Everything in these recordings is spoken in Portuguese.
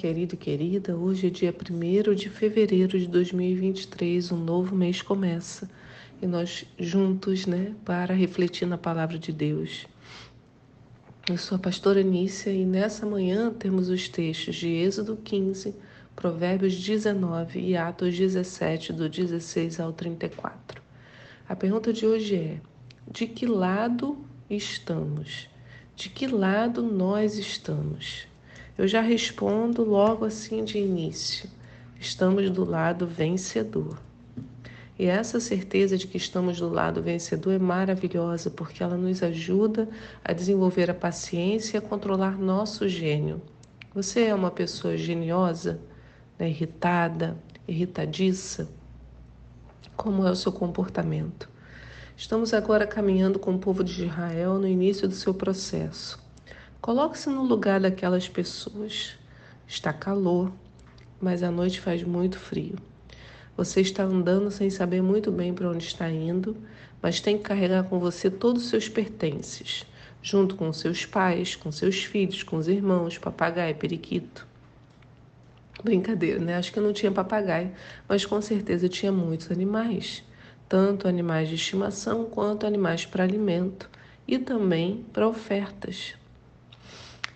Querido e querida. Hoje é dia 1 de fevereiro de 2023, um novo mês começa e nós juntos, né, para refletir na palavra de Deus. Eu sou a pastora Nícia e nessa manhã temos os textos de Êxodo 15, Provérbios 19 e Atos 17, do 16 ao 34. A pergunta de hoje é: de que lado estamos? De que lado nós estamos? Eu já respondo logo assim de início: estamos do lado vencedor. E essa certeza de que estamos do lado vencedor é maravilhosa porque ela nos ajuda a desenvolver a paciência e a controlar nosso gênio. Você é uma pessoa geniosa, né, irritada, irritadiça? Como é o seu comportamento? Estamos agora caminhando com o povo de Israel no início do seu processo. Coloque-se no lugar daquelas pessoas. Está calor, mas a noite faz muito frio. Você está andando sem saber muito bem para onde está indo, mas tem que carregar com você todos os seus pertences, junto com seus pais, com seus filhos, com os irmãos, papagaio, periquito. Brincadeira, né? Acho que não tinha papagaio, mas com certeza tinha muitos animais, tanto animais de estimação quanto animais para alimento e também para ofertas.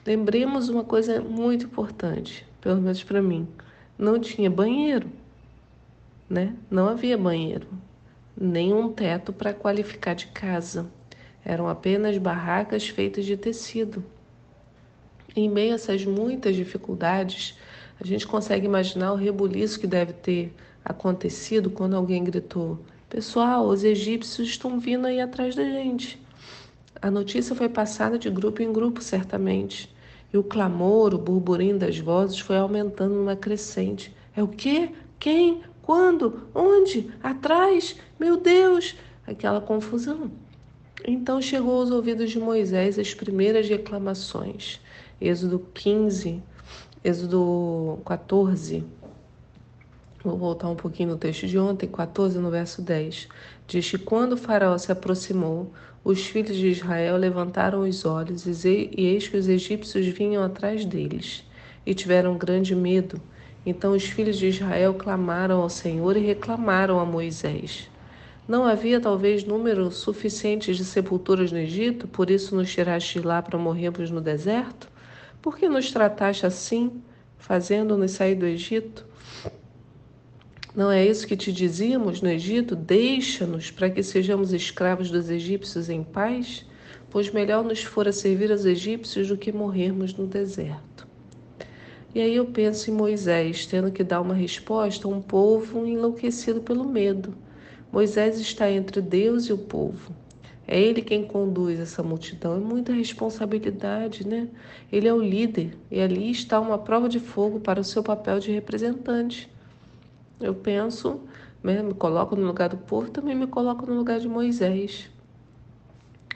Lembremos uma coisa muito importante, pelo menos para mim: não tinha banheiro, né? Não havia banheiro, nem um teto para qualificar de casa. Eram apenas barracas feitas de tecido. Em meio a essas muitas dificuldades, a gente consegue imaginar o rebuliço que deve ter acontecido quando alguém gritou: Pessoal, os egípcios estão vindo aí atrás da gente. A notícia foi passada de grupo em grupo, certamente. E o clamor, o burburinho das vozes foi aumentando numa crescente. É o quê? Quem? Quando? Onde? Atrás? Meu Deus! Aquela confusão. Então chegou aos ouvidos de Moisés as primeiras reclamações. Êxodo 15, Êxodo 14. Vou voltar um pouquinho no texto de ontem, 14, no verso 10. Diz que quando o faraó se aproximou, os filhos de Israel levantaram os olhos e eis que os egípcios vinham atrás deles e tiveram grande medo. Então os filhos de Israel clamaram ao Senhor e reclamaram a Moisés. Não havia talvez número suficiente de sepulturas no Egito, por isso nos tiraste de lá para morrermos no deserto? Por que nos trataste assim, fazendo-nos sair do Egito? Não é isso que te dizíamos no Egito? Deixa-nos para que sejamos escravos dos egípcios em paz? Pois melhor nos fora servir aos egípcios do que morrermos no deserto. E aí eu penso em Moisés tendo que dar uma resposta a um povo enlouquecido pelo medo. Moisés está entre Deus e o povo. É ele quem conduz essa multidão. É muita responsabilidade, né? Ele é o líder e ali está uma prova de fogo para o seu papel de representante. Eu penso, né, me coloco no lugar do povo, também me coloco no lugar de Moisés.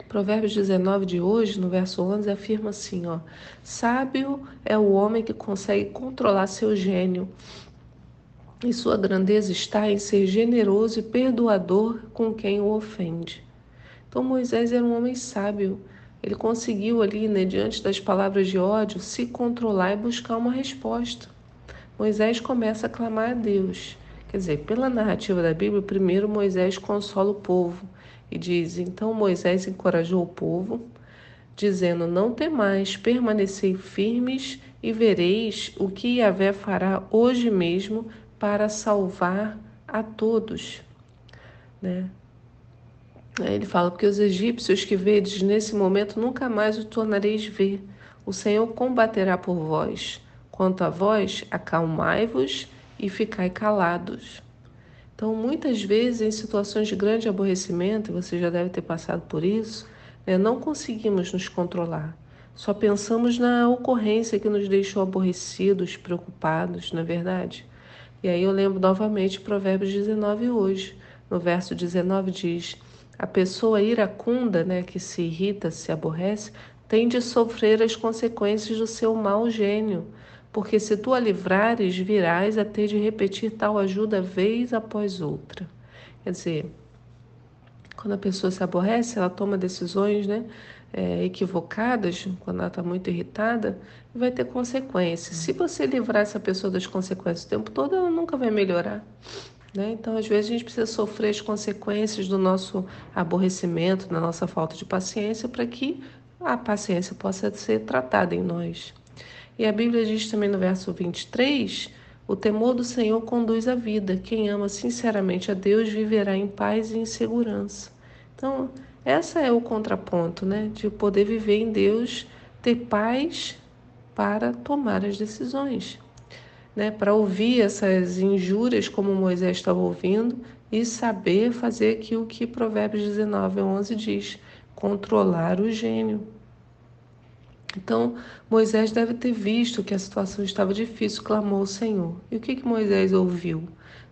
Provérbios 19 de hoje, no verso 11, afirma assim, ó: Sábio é o homem que consegue controlar seu gênio. E sua grandeza está em ser generoso e perdoador com quem o ofende. Então Moisés era um homem sábio. Ele conseguiu ali, né, diante das palavras de ódio, se controlar e buscar uma resposta. Moisés começa a clamar a Deus. Quer dizer, pela narrativa da Bíblia, primeiro Moisés consola o povo e diz: Então Moisés encorajou o povo, dizendo: Não temais, permanecei firmes e vereis o que Yahvé fará hoje mesmo para salvar a todos. Né? Ele fala: Porque os egípcios que vedes nesse momento nunca mais o tornareis ver. O Senhor combaterá por vós Quanto a vós, acalmai-vos e ficai calados. Então, muitas vezes, em situações de grande aborrecimento, você já deve ter passado por isso, né, não conseguimos nos controlar. Só pensamos na ocorrência que nos deixou aborrecidos, preocupados, não é verdade? E aí eu lembro novamente Provérbios 19 hoje. No verso 19 diz: A pessoa iracunda, né, que se irrita, se aborrece, tem de sofrer as consequências do seu mau gênio porque se tu a livrares, virás a ter de repetir tal ajuda vez após outra. Quer dizer, quando a pessoa se aborrece, ela toma decisões, né? é, equivocadas, quando ela está muito irritada, vai ter consequências. Se você livrar essa pessoa das consequências o tempo todo, ela nunca vai melhorar. Né? Então, às vezes, a gente precisa sofrer as consequências do nosso aborrecimento, da nossa falta de paciência, para que a paciência possa ser tratada em nós. E a Bíblia diz também no verso 23: o temor do Senhor conduz à vida. Quem ama sinceramente a Deus viverá em paz e em segurança. Então, essa é o contraponto, né? De poder viver em Deus, ter paz para tomar as decisões né, para ouvir essas injúrias como Moisés estava ouvindo e saber fazer aquilo que Provérbios 19, 11 diz, controlar o gênio. Então, Moisés deve ter visto que a situação estava difícil, clamou ao Senhor. E o que, que Moisés ouviu?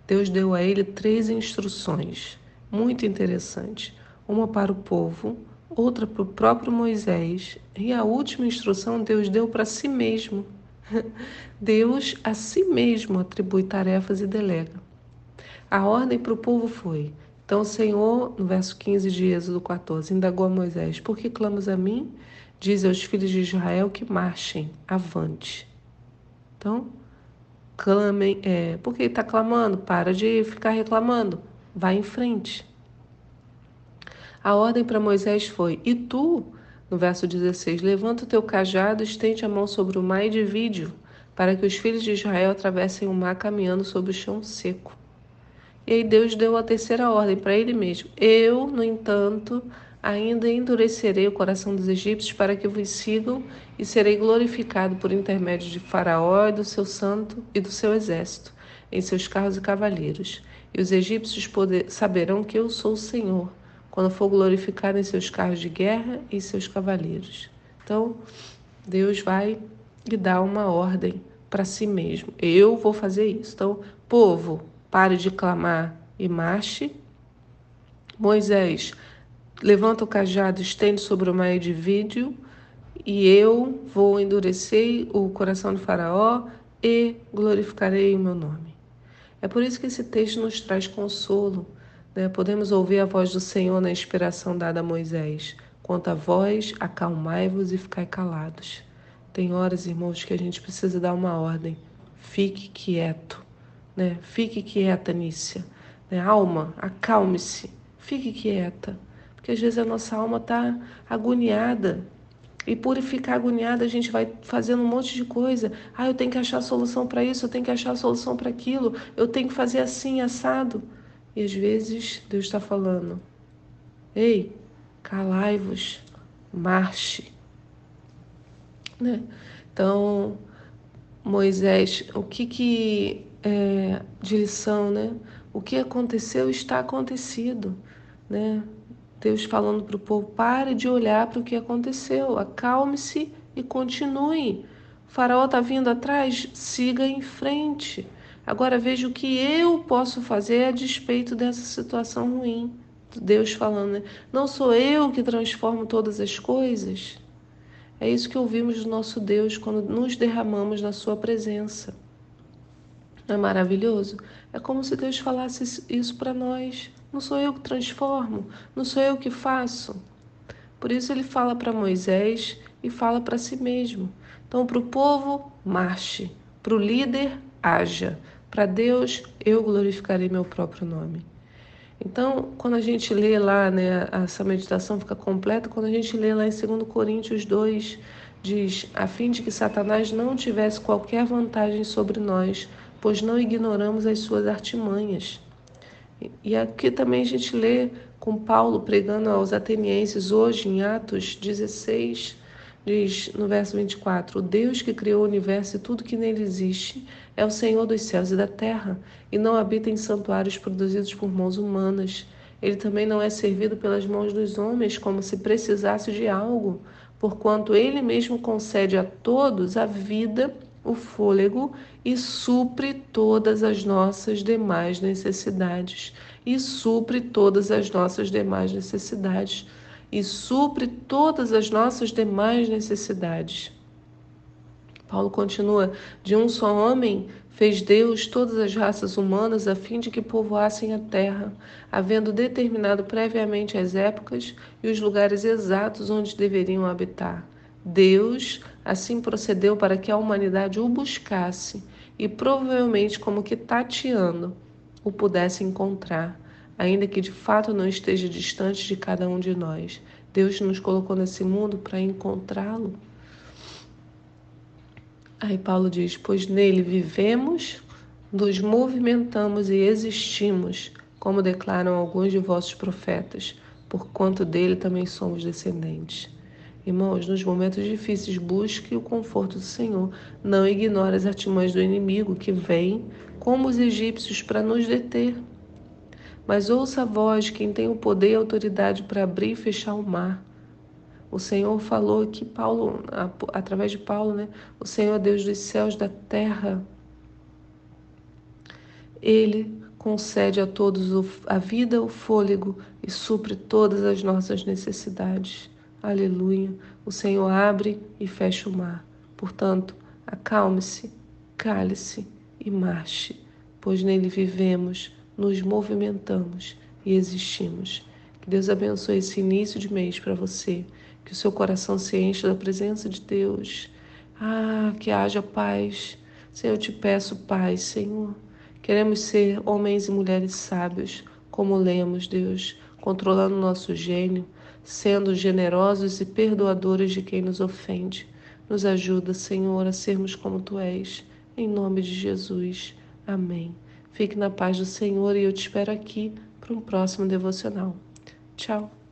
Deus deu a ele três instruções, muito interessantes. Uma para o povo, outra para o próprio Moisés, e a última instrução Deus deu para si mesmo. Deus a si mesmo atribui tarefas e delega. A ordem para o povo foi: Então o Senhor, no verso 15 de Êxodo 14, indagou a Moisés: Por que clamas a mim? Diz aos filhos de Israel que marchem avante. Então, clamem. É, que está clamando? Para de ficar reclamando. Vai em frente. A ordem para Moisés foi: E tu no verso 16: Levanta o teu cajado, estende a mão sobre o mar e divide-o, para que os filhos de Israel atravessem o mar caminhando sobre o chão seco. E aí Deus deu a terceira ordem para ele mesmo: Eu, no entanto, ainda endurecerei o coração dos egípcios para que vos sigam, e serei glorificado por intermédio de Faraó e do seu santo e do seu exército, em seus carros e cavaleiros. E os egípcios poder, saberão que eu sou o Senhor quando for glorificado em seus carros de guerra e seus cavaleiros. Então, Deus vai lhe dar uma ordem para si mesmo. Eu vou fazer isso. Então, povo, pare de clamar e marche. Moisés, levanta o cajado, estende sobre o mar e divide e eu vou endurecer o coração de Faraó e glorificarei o meu nome. É por isso que esse texto nos traz consolo, né? Podemos ouvir a voz do Senhor na inspiração dada a Moisés. Quanto a vós, acalmai-vos e ficai calados. Tem horas, irmãos, que a gente precisa dar uma ordem. Fique quieto. Né? Fique quieta, Nícia. Né? Alma, acalme-se. Fique quieta. Porque às vezes a nossa alma está agoniada. E por ficar agoniada, a gente vai fazendo um monte de coisa. Ah, eu tenho que achar a solução para isso, eu tenho que achar a solução para aquilo, eu tenho que fazer assim, assado. E às vezes Deus está falando: Ei, calai-vos, marche. Né? Então, Moisés, o que que é de lição, né? O que aconteceu está acontecido, né? Deus falando para o povo: pare de olhar para o que aconteceu, acalme-se e continue. O faraó está vindo atrás, siga em frente. Agora veja o que eu posso fazer a despeito dessa situação ruim. Deus falando, né? não sou eu que transformo todas as coisas. É isso que ouvimos do nosso Deus quando nos derramamos na Sua presença. Não é maravilhoso? É como se Deus falasse isso para nós. Não sou eu que transformo, não sou eu que faço. Por isso ele fala para Moisés e fala para si mesmo. Então, para o povo, marche. Para o líder, haja. Para Deus, eu glorificarei meu próprio nome. Então, quando a gente lê lá, né, essa meditação fica completa quando a gente lê lá em 2 Coríntios 2, diz: a fim de que Satanás não tivesse qualquer vantagem sobre nós, pois não ignoramos as suas artimanhas. E aqui também a gente lê com Paulo pregando aos atenienses hoje em Atos 16, diz no verso 24: O Deus que criou o universo e tudo que nele existe é o Senhor dos céus e da terra, e não habita em santuários produzidos por mãos humanas. Ele também não é servido pelas mãos dos homens como se precisasse de algo, porquanto ele mesmo concede a todos a vida, o fôlego e supre todas as nossas demais necessidades. E supre todas as nossas demais necessidades e supre todas as nossas demais necessidades. Paulo continua: De um só homem fez Deus todas as raças humanas a fim de que povoassem a terra, havendo determinado previamente as épocas e os lugares exatos onde deveriam habitar. Deus assim procedeu para que a humanidade o buscasse e provavelmente, como que tateando, o pudesse encontrar, ainda que de fato não esteja distante de cada um de nós. Deus nos colocou nesse mundo para encontrá-lo Aí Paulo diz: Pois nele vivemos, nos movimentamos e existimos, como declaram alguns de vossos profetas, por quanto dele também somos descendentes. Irmãos, nos momentos difíceis, busque o conforto do Senhor. Não ignore as artimanhas do inimigo que vem, como os egípcios, para nos deter. Mas ouça a voz quem tem o poder e autoridade para abrir e fechar o mar o Senhor falou que Paulo, através de Paulo, né? O Senhor Deus dos céus, da terra, ele concede a todos a vida, o fôlego e supre todas as nossas necessidades. Aleluia. O Senhor abre e fecha o mar. Portanto, acalme-se, cale-se e marche, pois nele vivemos, nos movimentamos e existimos. Que Deus abençoe esse início de mês para você que o seu coração se encha da presença de Deus. Ah, que haja paz. Senhor, eu te peço paz, Senhor. Queremos ser homens e mulheres sábios, como lemos, Deus, controlando nosso gênio, sendo generosos e perdoadores de quem nos ofende. Nos ajuda, Senhor, a sermos como tu és. Em nome de Jesus. Amém. Fique na paz do Senhor e eu te espero aqui para um próximo devocional. Tchau.